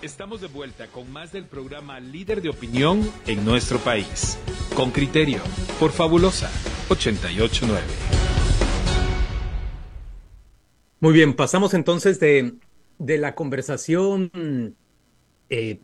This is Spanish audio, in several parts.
Estamos de vuelta con más del programa Líder de Opinión en nuestro país. Con criterio, por Fabulosa 889. Muy bien, pasamos entonces de, de la conversación eh,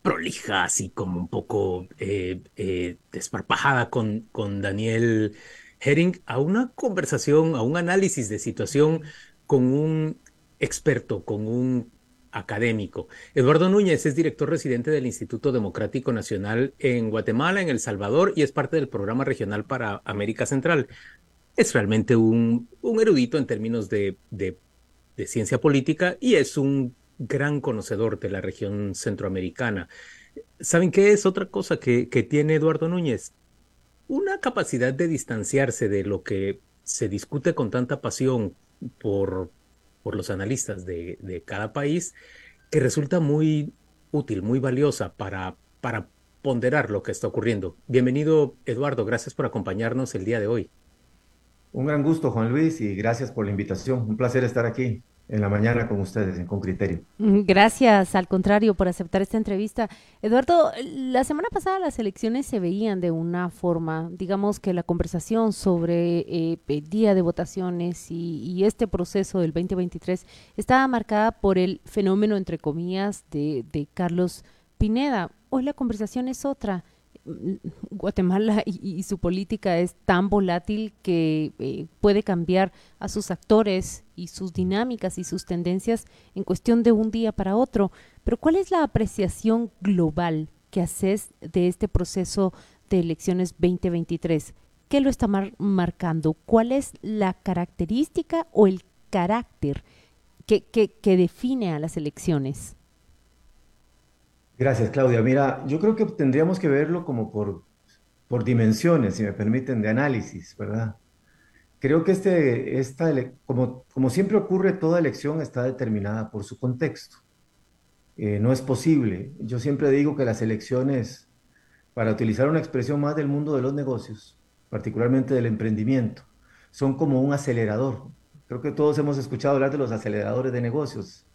prolija, así como un poco eh, eh, desparpajada con, con Daniel Herring, a una conversación, a un análisis de situación con un experto, con un académico. Eduardo Núñez es director residente del Instituto Democrático Nacional en Guatemala, en El Salvador, y es parte del programa regional para América Central. Es realmente un, erudito en términos de, ciencia política y es un gran conocedor de la región centroamericana. ¿Saben qué es otra cosa que tiene Eduardo Núñez? Una capacidad de distanciarse de lo que se discute con tanta pasión por, por los analistas de, de cada país, que resulta muy útil, muy valiosa para, para ponderar lo que está ocurriendo. Bienvenido, Eduardo, gracias por acompañarnos el día de hoy. Un gran gusto, Juan Luis, y gracias por la invitación. Un placer estar aquí en la mañana con ustedes, Con Criterio. Mm, gracias, al contrario, por aceptar esta entrevista. Eduardo, la semana pasada las elecciones se veían de una forma, digamos que la conversación sobre eh, el día de votaciones y, este proceso del 2023 estaba marcada por el fenómeno, entre comillas, de, de Carlos Pineda. Hoy la conversación es otra. Guatemala y, su política es tan volátil que eh, puede cambiar a sus actores y sus dinámicas y sus tendencias en cuestión de un día para otro. Pero ¿cuál es la apreciación global que haces de este proceso de elecciones 2023? ¿Qué lo está marcando? ¿Cuál es la característica o el carácter que, que define a las elecciones? Gracias, Claudia. Mira, yo creo que tendríamos que verlo como por, por dimensiones, si me permiten, de análisis, ¿verdad? Creo que este, esta, como, como siempre ocurre, toda elección está determinada por su contexto. Eh, no es posible. Yo siempre digo que las elecciones, para utilizar una expresión más del mundo de los negocios, particularmente del emprendimiento, son como un acelerador. Creo que todos hemos escuchado hablar de los aceleradores de negocios.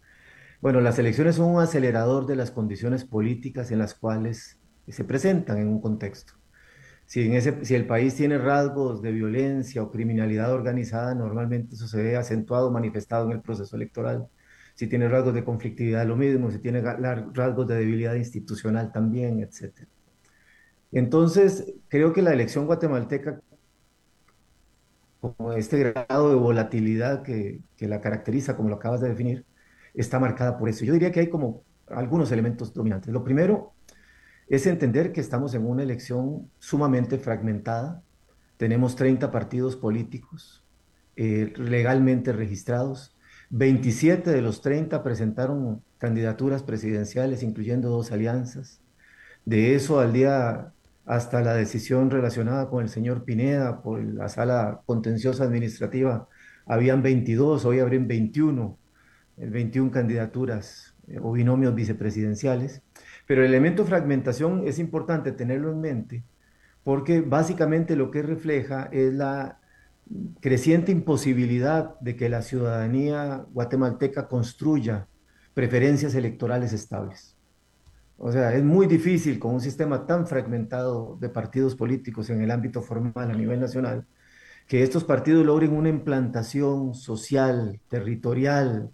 Bueno, las elecciones son un acelerador de las condiciones políticas en las cuales se presentan en un contexto. Si, el país tiene rasgos de violencia o criminalidad organizada, normalmente eso se ve acentuado, manifestado en el proceso electoral. Si tiene rasgos de conflictividad, lo mismo. Si tiene rasgos de debilidad institucional, también, etc. Entonces, creo que la elección guatemalteca, como este grado de volatilidad que la caracteriza, como lo acabas de definir, está marcada por eso. Yo diría que hay como algunos elementos dominantes. Lo primero es entender que estamos en una elección sumamente fragmentada. Tenemos 30 partidos políticos eh, legalmente registrados. 27 de los 30 presentaron candidaturas presidenciales, incluyendo dos alianzas. De eso al día hasta la decisión relacionada con el señor Pineda por la sala contenciosa administrativa, habían 22, hoy habrían 21 21 candidaturas eh, o binomios vicepresidenciales, pero el elemento fragmentación es importante tenerlo en mente porque básicamente lo que refleja es la creciente imposibilidad de que la ciudadanía guatemalteca construya preferencias electorales estables. O sea, es muy difícil con un sistema tan fragmentado de partidos políticos en el ámbito formal a nivel nacional, que estos partidos logren una implantación social, territorial,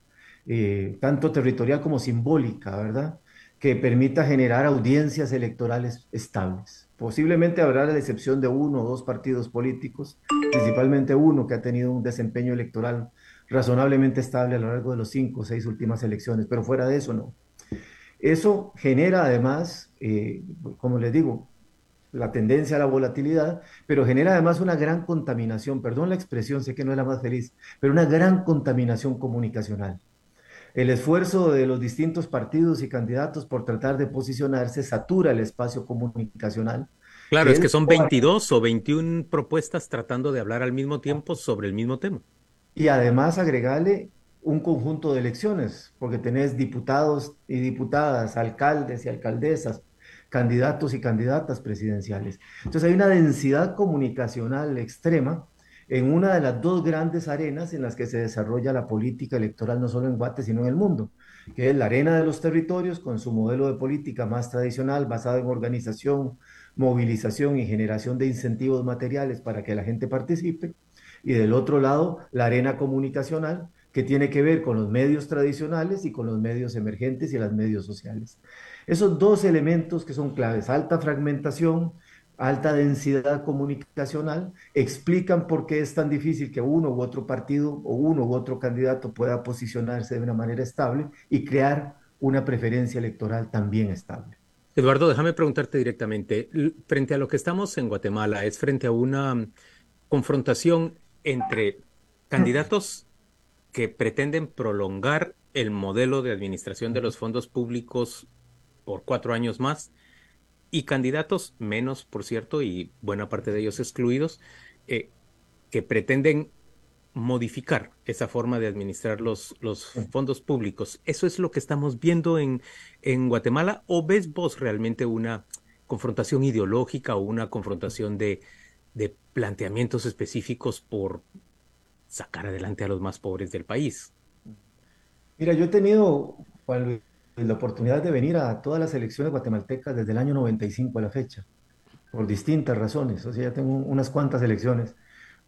eh, tanto territorial como simbólica, ¿verdad? Que permita generar audiencias electorales estables. Posiblemente habrá la excepción de uno o dos partidos políticos, principalmente uno que ha tenido un desempeño electoral razonablemente estable a lo largo de los cinco o seis últimas elecciones, pero fuera de eso no. Eso genera además, eh, como les digo, la tendencia a la volatilidad, pero genera además una gran contaminación, perdón la expresión, sé que no es la más feliz, pero una gran contaminación comunicacional el esfuerzo de los distintos partidos y candidatos por tratar de posicionarse satura el espacio comunicacional. Claro, es que son 22 o 21 propuestas tratando de hablar al mismo tiempo sobre el mismo tema. Y además agregarle un conjunto de elecciones, porque tenés diputados y diputadas, alcaldes y alcaldesas, candidatos y candidatas presidenciales. Entonces hay una densidad comunicacional extrema en una de las dos grandes arenas en las que se desarrolla la política electoral, no solo en Guate, sino en el mundo, que es la arena de los territorios con su modelo de política más tradicional basado en organización, movilización y generación de incentivos materiales para que la gente participe. Y del otro lado, la arena comunicacional, que tiene que ver con los medios tradicionales y con los medios emergentes y los medios sociales. Esos dos elementos que son claves, alta fragmentación, alta densidad comunicacional, explican por qué es tan difícil que uno u otro partido o uno u otro candidato pueda posicionarse de una manera estable y crear una preferencia electoral también estable. Eduardo, déjame preguntarte directamente, frente a lo que estamos en Guatemala, ¿es frente a una confrontación entre candidatos que pretenden prolongar el modelo de administración de los fondos públicos por cuatro años más y candidatos, menos por cierto, y buena parte de ellos excluidos, eh, que pretenden modificar esa forma de administrar los, los fondos públicos. ¿Eso es lo que estamos viendo en, en Guatemala o ves vos realmente una confrontación ideológica o una confrontación de, de planteamientos específicos por sacar adelante a los más pobres del país? Mira, yo he tenido, Juan la oportunidad de venir a todas las elecciones guatemaltecas desde el año 95 a la fecha, por distintas razones. O sea, ya tengo unas cuantas elecciones.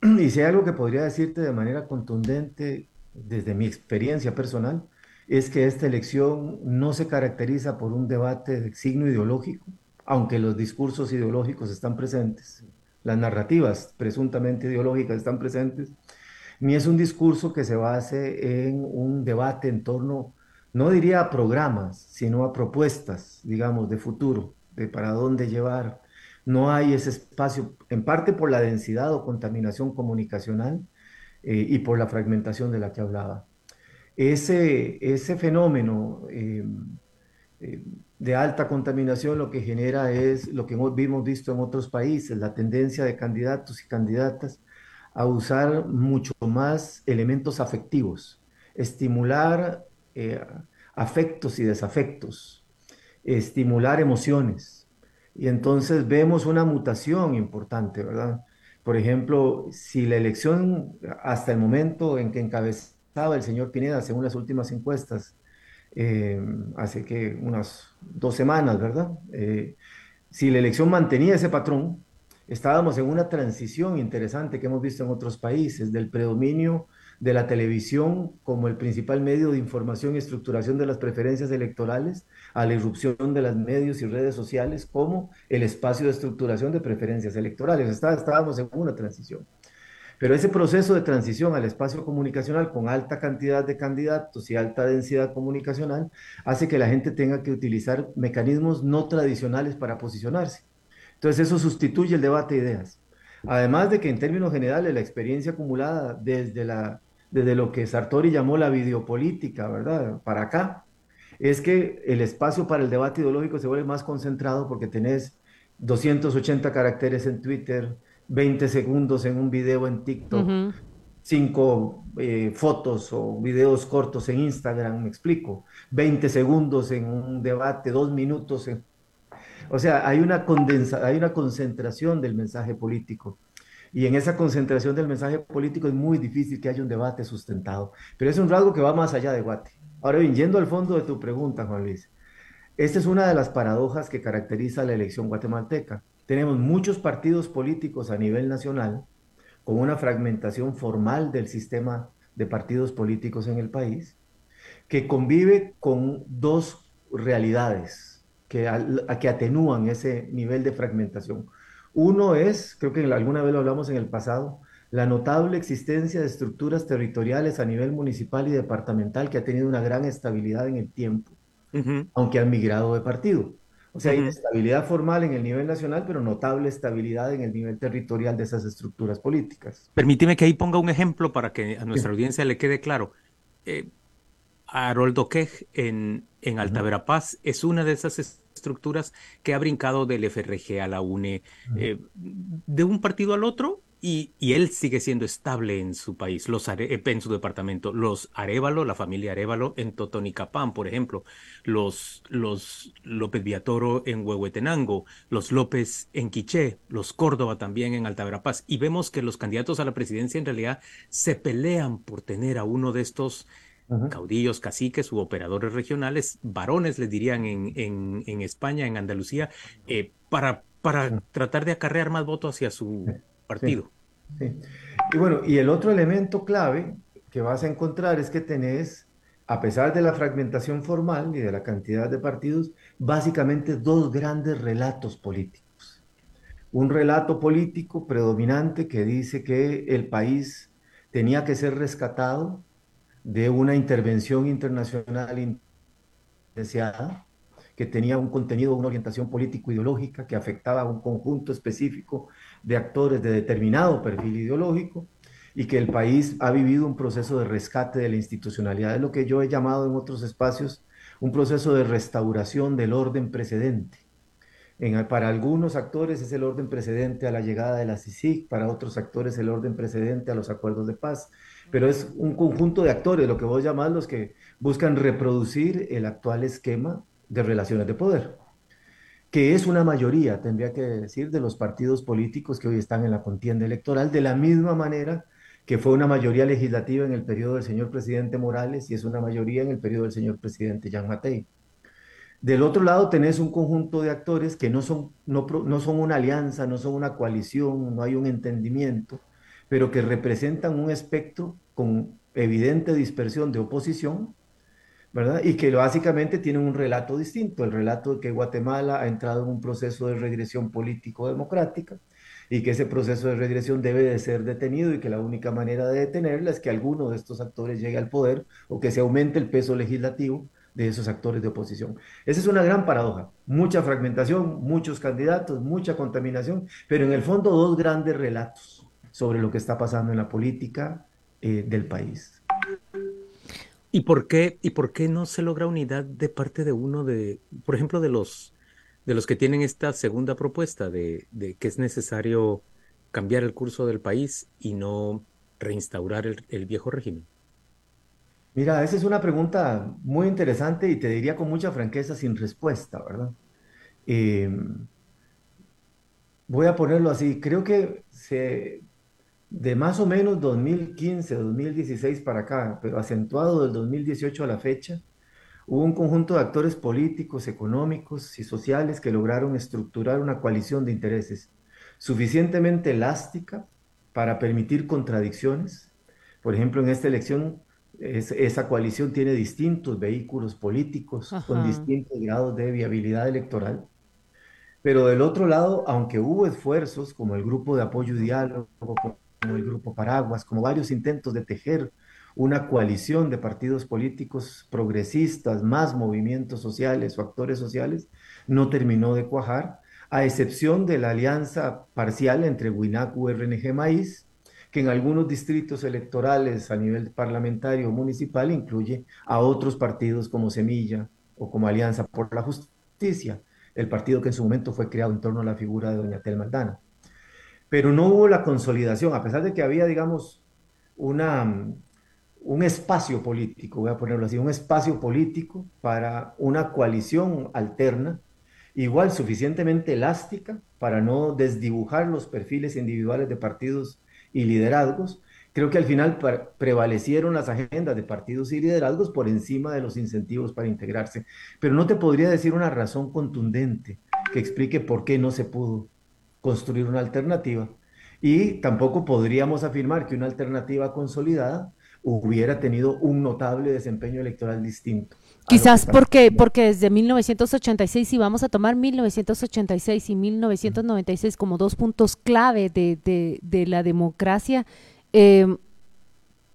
Y si hay algo que podría decirte de manera contundente desde mi experiencia personal, es que esta elección no se caracteriza por un debate de signo ideológico, aunque los discursos ideológicos están presentes, las narrativas presuntamente ideológicas están presentes, ni es un discurso que se base en un debate en torno no diría a programas, sino a propuestas, digamos, de futuro, de para dónde llevar. No hay ese espacio, en parte por la densidad o contaminación comunicacional eh, y por la fragmentación de la que hablaba. Ese, ese fenómeno eh, eh, de alta contaminación lo que genera es lo que hemos, visto en otros países, la tendencia de candidatos y candidatas a usar mucho más elementos afectivos, estimular eh, afectos y desafectos, estimular emociones. Y entonces vemos una mutación importante, ¿verdad? Por ejemplo, si la elección hasta el momento en que encabezaba el señor Pineda, según las últimas encuestas, eh, hace que unas dos semanas, ¿verdad? Eh, si la elección mantenía ese patrón, estábamos en una transición interesante que hemos visto en otros países, del predominio de la televisión como el principal medio de información y estructuración de las preferencias electorales, a la irrupción de los medios y redes sociales como el espacio de estructuración de preferencias electorales. estábamos en una transición. Pero ese proceso de transición al espacio comunicacional con alta cantidad de candidatos y alta densidad comunicacional hace que la gente tenga que utilizar mecanismos no tradicionales para posicionarse. Entonces eso sustituye el debate de ideas. Además de que en términos generales la experiencia acumulada desde la desde lo que Sartori llamó la videopolítica, ¿verdad? Para acá, es que el espacio para el debate ideológico se vuelve más concentrado porque tenés 280 caracteres en Twitter, 20 segundos en un video en TikTok, 5 eh, fotos o videos cortos en Instagram, me explico, 20 segundos en un debate, 2 minutos en... O sea, hay una, condensa, hay una concentración del mensaje político. Y en esa concentración del mensaje político es muy difícil que haya un debate sustentado. Pero es un rasgo que va más allá de Guate. Ahora bien, yendo al fondo de tu pregunta, Juan Luis, esta es una de las paradojas que caracteriza la elección guatemalteca. Tenemos muchos partidos políticos a nivel nacional, con una fragmentación formal del sistema de partidos políticos en el país, que convive con dos realidades que, que atenúan ese nivel de fragmentación. Uno es, creo que alguna vez lo hablamos en el pasado, la notable existencia de estructuras territoriales a nivel municipal y departamental que ha tenido una gran estabilidad en el tiempo, aunque han migrado de partido. O sea, hay estabilidad formal en el nivel nacional, pero notable estabilidad en el nivel territorial de esas estructuras políticas. Permíteme que ahí ponga un ejemplo para que a nuestra audiencia le quede claro. Eh, Haroldo Quej en, en Alta Verapaz es una de esas estructuras que ha brincado del FRG a la UNE, eh, de un partido al otro, y, él sigue siendo estable en su país, los eh, en su departamento. Los Arevalo, la familia Arevalo en Totonicapán, por ejemplo, los, los López Viatoro en Huehuetenango, los López en Quiché, los Córdoba también en Alta Verapaz. Y vemos que los candidatos a la presidencia en realidad se pelean por tener a uno de estos caudillos, caciques u operadores regionales, varones les dirían en, en, España, en Andalucía, eh, para, para tratar de acarrear más votos hacia su partido. Y bueno, y el otro elemento clave que vas a encontrar es que tenés, a pesar de la fragmentación formal y de la cantidad de partidos, básicamente dos grandes relatos políticos. Un relato político predominante que dice que el país tenía que ser rescatado de una intervención internacional indeseada, que tenía un contenido, una orientación político-ideológica que afectaba a un conjunto específico de actores de determinado perfil ideológico y que el país ha vivido un proceso de rescate de la institucionalidad, es lo que yo he llamado en otros espacios un proceso de restauración del orden precedente. En, para algunos actores es el orden precedente a la llegada de la CICIG, para otros actores el orden precedente a los acuerdos de paz, pero es un conjunto de actores, lo que vos llamás los que buscan reproducir el actual esquema de relaciones de poder, que es una mayoría, tendría que decir, de los partidos políticos que hoy están en la contienda electoral, de la misma manera que fue una mayoría legislativa en el periodo del señor presidente Morales y es una mayoría en el periodo del señor presidente Jean Matei. Del otro lado tenés un conjunto de actores que no son, no, no son una alianza, no son una coalición, no hay un entendimiento, pero que representan un espectro con evidente dispersión de oposición, ¿verdad? Y que básicamente tienen un relato distinto, el relato de que Guatemala ha entrado en un proceso de regresión político-democrática y que ese proceso de regresión debe de ser detenido y que la única manera de detenerla es que alguno de estos actores llegue al poder o que se aumente el peso legislativo de esos actores de oposición. Esa es una gran paradoja. Mucha fragmentación, muchos candidatos, mucha contaminación, pero en el fondo dos grandes relatos sobre lo que está pasando en la política eh, del país. ¿Y por, qué, ¿Y por qué no se logra unidad de parte de uno de, por ejemplo, de los, de los que tienen esta segunda propuesta de, de que es necesario cambiar el curso del país y no reinstaurar el viejo régimen? Mira, esa es una pregunta muy interesante y te diría con mucha franqueza sin respuesta, ¿verdad? Em, voy a ponerlo así, creo que se, de más o menos 2015, 2016 para acá, pero acentuado del 2018 a la fecha, hubo un conjunto de actores políticos, económicos y sociales que lograron estructurar una coalición de intereses suficientemente elástica para permitir contradicciones. Por ejemplo, en esta elección esa coalición tiene distintos vehículos políticos con distintos grados de viabilidad electoral. Pero del otro lado, aunque hubo esfuerzos como el grupo de apoyo y diálogo, como el grupo Paraguas, como varios intentos de tejer una coalición de partidos políticos progresistas, más movimientos sociales o actores sociales, no terminó de cuajar, a excepción de la alianza parcial entre WINAC, URNG Maíz que en algunos distritos electorales a nivel parlamentario o municipal incluye a otros partidos como Semilla o como Alianza por la Justicia, el partido que en su momento fue creado en torno a la figura de doña Telma Aldana. Pero no hubo la consolidación, a pesar de que había, digamos, una, un espacio político, voy a ponerlo así, un espacio político para una coalición alterna, igual suficientemente elástica para no desdibujar los perfiles individuales de partidos y liderazgos, creo que al final prevalecieron las agendas de partidos y liderazgos por encima de los incentivos para integrarse. Pero no te podría decir una razón contundente que explique por qué no se pudo construir una alternativa. Y tampoco podríamos afirmar que una alternativa consolidada hubiera tenido un notable desempeño electoral distinto. Quizás porque, porque desde 1986, si vamos a tomar 1986 y 1996 como dos puntos clave de, de, la democracia, em,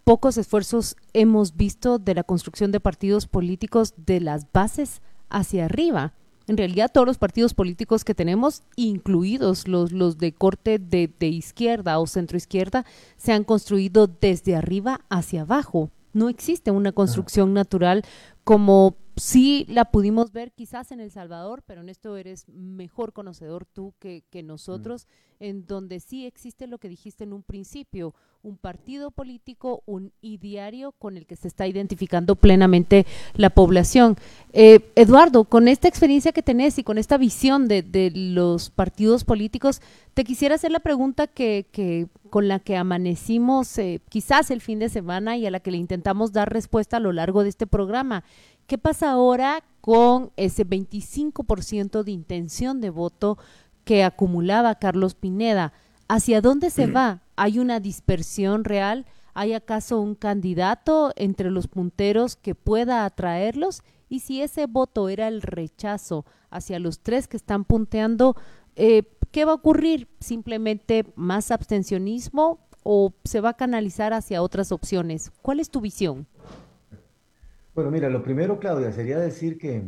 pocos esfuerzos hemos visto de la construcción de partidos políticos de las bases hacia arriba. En realidad todos los partidos políticos que tenemos, incluidos los, los de corte de, de izquierda o centroizquierda, se han construido desde arriba hacia abajo. No existe una construcción natural como sí la pudimos ver quizás en El Salvador, pero en esto eres mejor conocedor tú que, que nosotros, en donde sí existe lo que dijiste en un principio, un partido político, un ideario con el que se está identificando plenamente la población. Eh, Eduardo, con esta experiencia que tenés y con esta visión de, de los partidos políticos, te quisiera hacer la pregunta que, que con la que amanecimos eh, quizás el fin de semana y a la que le intentamos dar respuesta a lo largo de este programa. ¿Qué pasa ahora con ese 25% de intención de voto que acumulaba Carlos Pineda? ¿Hacia dónde se va? ¿Hay una dispersión real? ¿Hay acaso un candidato entre los punteros que pueda atraerlos? Y si ese voto era el rechazo hacia los tres que están punteando, eh, ¿qué va a ocurrir? ¿Simplemente más abstencionismo o se va a canalizar hacia otras opciones? ¿Cuál es tu visión? Bueno, mira, lo primero, Claudia, sería decir que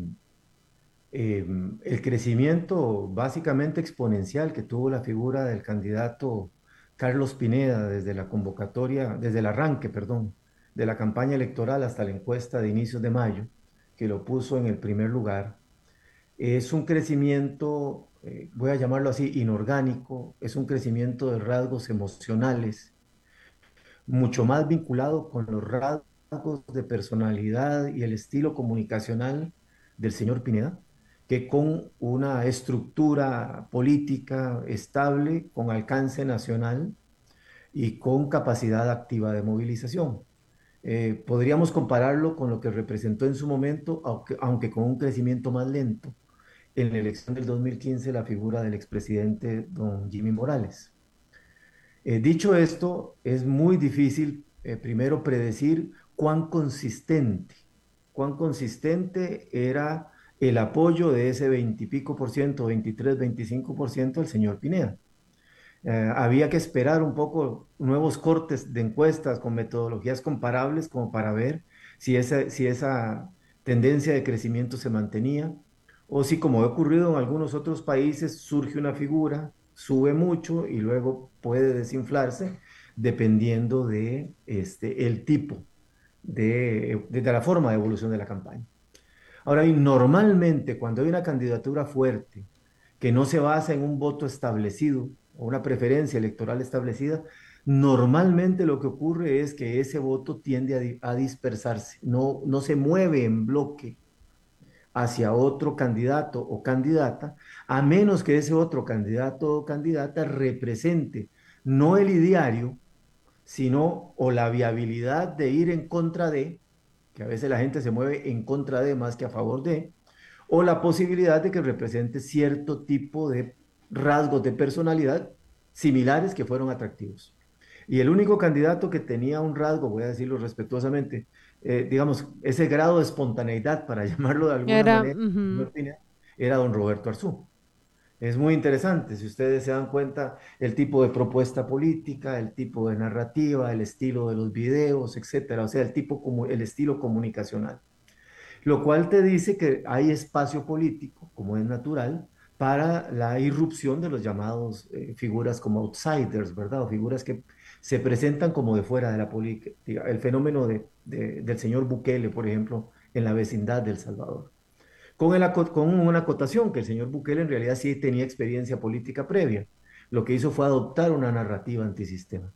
em, el crecimiento básicamente exponencial que tuvo la figura del candidato Carlos Pineda desde la convocatoria, desde el arranque, perdón, de la campaña electoral hasta la encuesta de inicios de mayo, que lo puso en el primer lugar, es un crecimiento, eh, voy a llamarlo así, inorgánico, es un crecimiento de rasgos emocionales, mucho más vinculado con los rasgos de personalidad y el estilo comunicacional del señor Pineda, que con una estructura política estable, con alcance nacional y con capacidad activa de movilización. Eh, podríamos compararlo con lo que representó en su momento, aunque, aunque, con un crecimiento más lento, en la elección del 2015 la figura del expresidente don Jimmy Morales. Eh, dicho esto, es muy difícil eh, primero predecir cuán consistente, cuán consistente era el apoyo de ese veintipico por ciento, 23, 25 por ciento del señor Pineda. Eh, había que esperar un poco nuevos cortes de encuestas con metodologías comparables como para ver si esa, si esa tendencia de crecimiento se mantenía o si como ha ocurrido en algunos otros países surge una figura, sube mucho y luego puede desinflarse dependiendo de este, el tipo de, la forma de evolución de la campaña. Ahora, normalmente cuando hay una candidatura fuerte que no se basa en un voto establecido o una preferencia electoral establecida, normalmente lo que ocurre es que ese voto tiende a, dispersarse, no, no se mueve en bloque hacia otro candidato o candidata, a menos que ese otro candidato o candidata represente no el ideario, sino o la viabilidad de ir en contra de, que a veces la gente se mueve en contra de más que a favor de, o la posibilidad de que represente cierto tipo de rasgos de personalidad similares que fueron atractivos. Y el único candidato que tenía un rasgo, voy a decirlo respetuosamente, eh, digamos, ese grado de espontaneidad, para llamarlo de alguna manera, era don Roberto Arzú. Es muy interesante, si ustedes se dan cuenta, el tipo de propuesta política, el tipo de narrativa, el estilo de los videos, etcétera, o sea, el tipo como el estilo comunicacional. Lo cual te dice que hay espacio político, como es natural, para la irrupción de los llamados eh, figuras como outsiders, ¿verdad? O figuras que se presentan como de fuera de la política. El fenómeno de, del señor Bukele, por ejemplo, en la vecindad del Salvador con, una acotación que el señor Bukele en realidad sí tenía experiencia política previa. Lo que hizo fue adoptar una narrativa antisistema.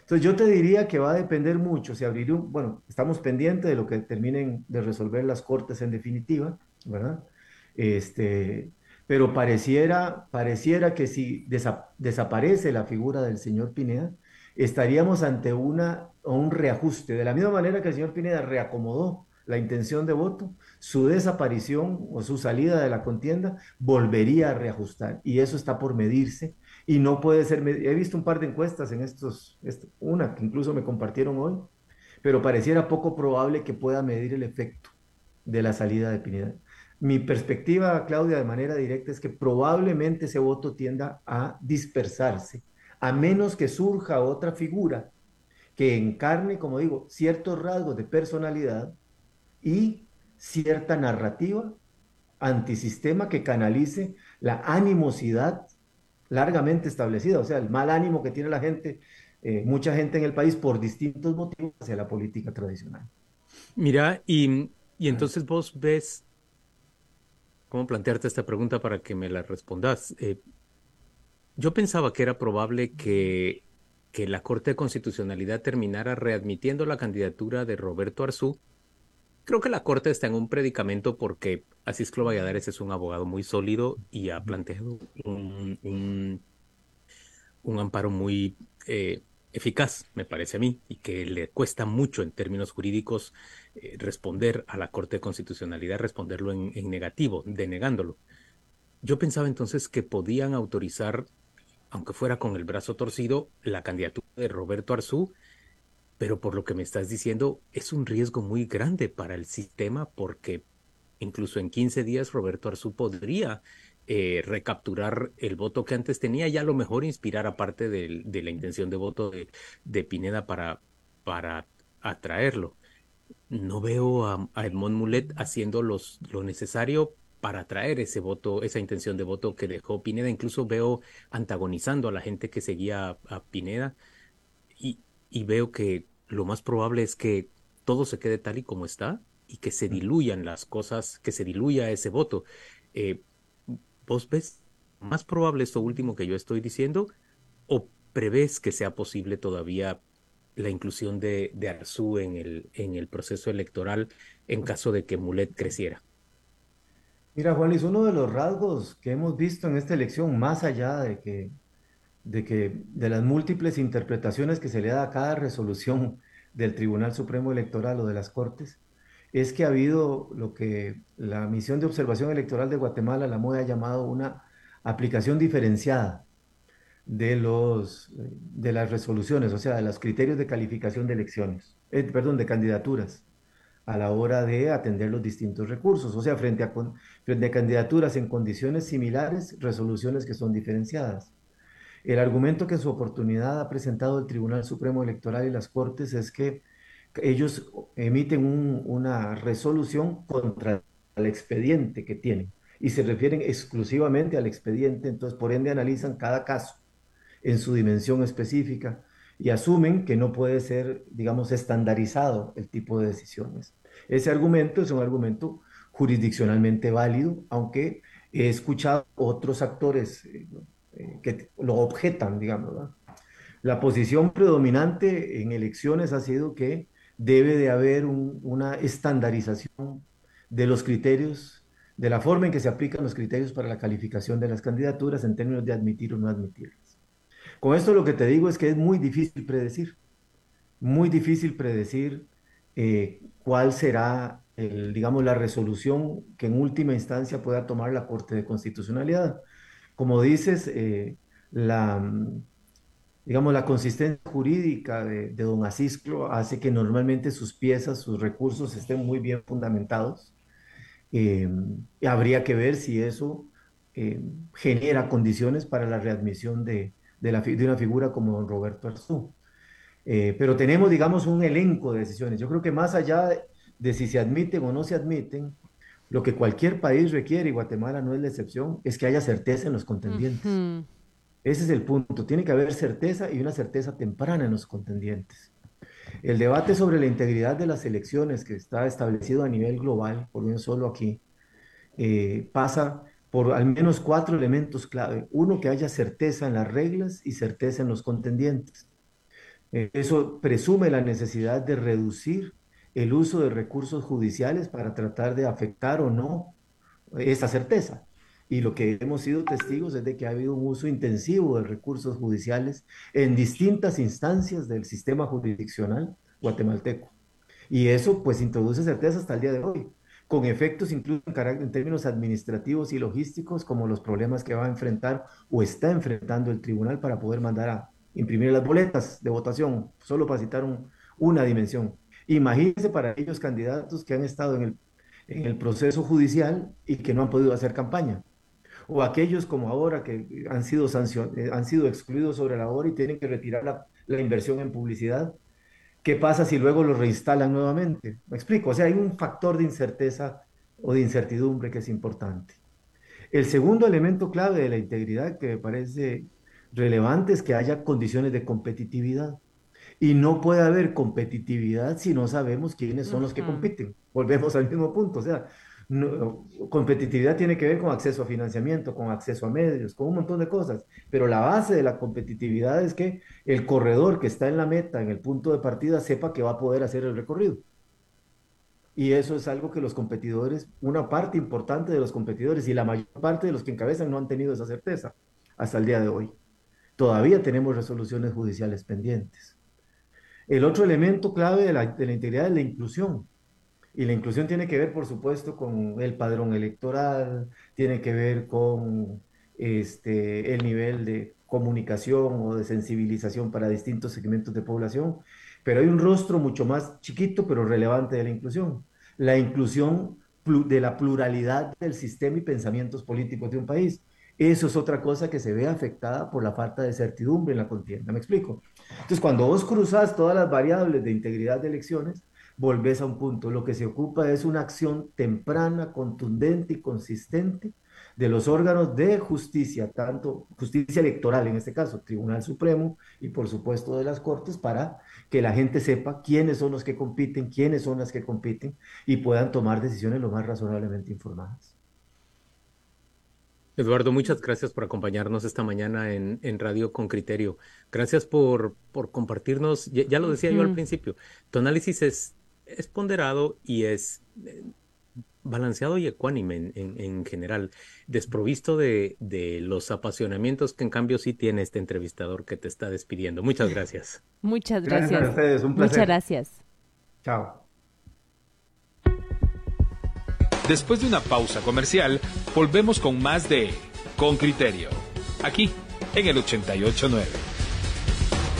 Entonces yo te diría que va a depender mucho, si abrir un, bueno, estamos pendientes de lo que terminen de resolver las cortes en definitiva, ¿verdad? Este, pero pareciera, pareciera que si desaparece la figura del señor Pineda, estaríamos ante una, un reajuste, de la misma manera que el señor Pineda reacomodó la intención de voto, su desaparición o su salida de la contienda volvería a reajustar y eso está por medirse y no puede ser, he visto un par de encuestas en estos, una que incluso me compartieron hoy, pero pareciera poco probable que pueda medir el efecto de la salida de Pineda. Mi perspectiva, Claudia, de manera directa es que probablemente ese voto tienda a dispersarse, a menos que surja otra figura que encarne, como digo, ciertos rasgos de personalidad y cierta narrativa antisistema que canalice la animosidad largamente establecida, o sea, el mal ánimo que tiene la gente, eh, mucha gente en el país por distintos motivos hacia la política tradicional. Mira, y Y entonces vos ves, ¿cómo plantearte esta pregunta para que me la respondas? Eh, yo pensaba que era probable que, que la Corte de Constitucionalidad terminara readmitiendo la candidatura de Roberto Arzú. Creo que la Corte está en un predicamento porque Asisclo Valladares es un abogado muy sólido y ha planteado un, un, amparo muy eh, eficaz, me parece a mí, y que le cuesta mucho en términos jurídicos eh, responder a la Corte de Constitucionalidad, responderlo en, en, negativo, denegándolo. Yo pensaba entonces que podían autorizar, aunque fuera con el brazo torcido, la candidatura de Roberto Arzú, pero por lo que me estás diciendo, es un riesgo muy grande para el sistema porque incluso en 15 días Roberto Arzú podría eh, recapturar el voto que antes tenía y a lo mejor inspirar aparte de, de la intención de voto de, Pineda para, para atraerlo. No veo a, a Edmond Mulet haciendo los, lo necesario para atraer ese voto, esa intención de voto que dejó Pineda. Incluso veo antagonizando a la gente que seguía a, a Pineda y, y veo que lo más probable es que todo se quede tal y como está y que se diluyan las cosas, que se diluya ese voto. Eh, ¿Vos ves más probable esto último que yo estoy diciendo o prevés que sea posible todavía la inclusión de, de Arzú en el, en el proceso electoral en caso de que Mulet creciera? Mira, Juanis, uno de los rasgos que hemos visto en esta elección, más allá de que, de que de las múltiples interpretaciones que se le da a cada resolución del Tribunal Supremo Electoral o de las Cortes, es que ha habido lo que la misión de observación electoral de Guatemala, la MOE, ha llamado una aplicación diferenciada de, los, de las resoluciones, o sea, de los criterios de calificación de elecciones, eh, perdón, de candidaturas a la hora de atender los distintos recursos, o sea, frente a, frente a candidaturas en condiciones similares, resoluciones que son diferenciadas. El argumento que en su oportunidad ha presentado el Tribunal Supremo Electoral y las Cortes es que ellos emiten un, una resolución contra el expediente que tienen y se refieren exclusivamente al expediente, entonces por ende analizan cada caso en su dimensión específica y asumen que no puede ser, digamos, estandarizado el tipo de decisiones. Ese argumento es un argumento jurisdiccionalmente válido, aunque he escuchado otros actores eh, que lo objetan, digamos. ¿verdad? La posición predominante en elecciones ha sido que debe de haber un, una estandarización de los criterios, de la forma en que se aplican los criterios para la calificación de las candidaturas en términos de admitir o no admitirlas. Con esto lo que te digo es que es muy difícil predecir, muy difícil predecir eh, cuál será, el, digamos, la resolución que en última instancia pueda tomar la Corte de Constitucionalidad. Como dices, eh, la, digamos, la consistencia jurídica de, don Asisclo hace que normalmente sus piezas, sus recursos estén muy bien fundamentados. Eh, habría que ver si eso eh, genera condiciones para la readmisión de, de, la, de, una figura como don Roberto Arzú. Eh, pero tenemos, digamos, un elenco de decisiones. Yo creo que más allá de si se admiten o no se admiten, lo que cualquier país requiere, y Guatemala no es la excepción, es que haya certeza en los contendientes. Uh -huh. Ese es el punto. Tiene que haber certeza y una certeza temprana en los contendientes. El debate sobre la integridad de las elecciones que está establecido a nivel global, por bien solo aquí, eh, pasa por al menos cuatro elementos clave. Uno, que haya certeza en las reglas y certeza en los contendientes. Eh, eso presume la necesidad de reducir el uso de recursos judiciales para tratar de afectar o no esa certeza. Y lo que hemos sido testigos es de que ha habido un uso intensivo de recursos judiciales en distintas instancias del sistema jurisdiccional guatemalteco. Y eso pues introduce certeza hasta el día de hoy, con efectos incluso en, términos administrativos y logísticos, como los problemas que va a enfrentar o está enfrentando el tribunal para poder mandar a imprimir las boletas de votación, solo para citar un, una dimensión. Imagínense para aquellos candidatos que han estado en el, en el proceso judicial y que no han podido hacer campaña o aquellos como ahora que han sido, sancion han sido excluidos sobre la hora y tienen que retirar la, la, inversión en publicidad. ¿Qué pasa si luego lo reinstalan nuevamente? Me explico, o sea, hay un factor de incerteza o de incertidumbre que es importante. El segundo elemento clave de la integridad que me parece relevante es que haya condiciones de competitividad. Y no puede haber competitividad si no sabemos quiénes son uh -huh. los que compiten. Volvemos al mismo punto, o sea, competitividad tiene que ver con acceso a financiamiento, con acceso a medios, con un montón de cosas, pero la base de la competitividad es que el corredor que está en la meta, en el punto de partida, sepa que va a poder hacer el recorrido. Y eso es algo que los competidores, una parte importante de los competidores y la mayor parte de los que encabezan no han tenido esa certeza hasta el día de hoy. Todavía tenemos resoluciones judiciales pendientes. El otro elemento clave de la, integridad es la inclusión y la inclusión tiene que ver, por supuesto, con el padrón electoral, tiene que ver con este, el nivel de comunicación o de sensibilización para distintos segmentos de población, pero hay un rostro mucho más chiquito, pero relevante de la inclusión. La inclusión de la pluralidad del sistema y pensamientos políticos de un país. Eso es otra cosa que se ve afectada por la falta de certidumbre en la contienda. ¿Me explico? Entonces, cuando vos cruzas todas las variables de integridad de elecciones, volvés a un punto. Lo que se ocupa es una acción temprana, contundente y consistente de los órganos de justicia, tanto justicia electoral en este caso, Tribunal Supremo y por supuesto de las Cortes, para que la gente sepa quiénes son los que compiten, quiénes son las que compiten y puedan tomar decisiones lo más razonablemente informadas. Eduardo, muchas gracias por acompañarnos esta mañana en, Radio con Criterio. Gracias por, por compartirnos, ya, lo decía yo al principio, tu análisis es es ponderado y es eh, balanceado y ecuánime en, general, desprovisto de, los apasionamientos que en cambio sí tiene este entrevistador que te está despidiendo. Muchas gracias. Muchas gracias. Gracias a ustedes, un placer. Muchas gracias. Chao. Después de una pausa comercial, volvemos con más de Con Criterio, aquí en el 889.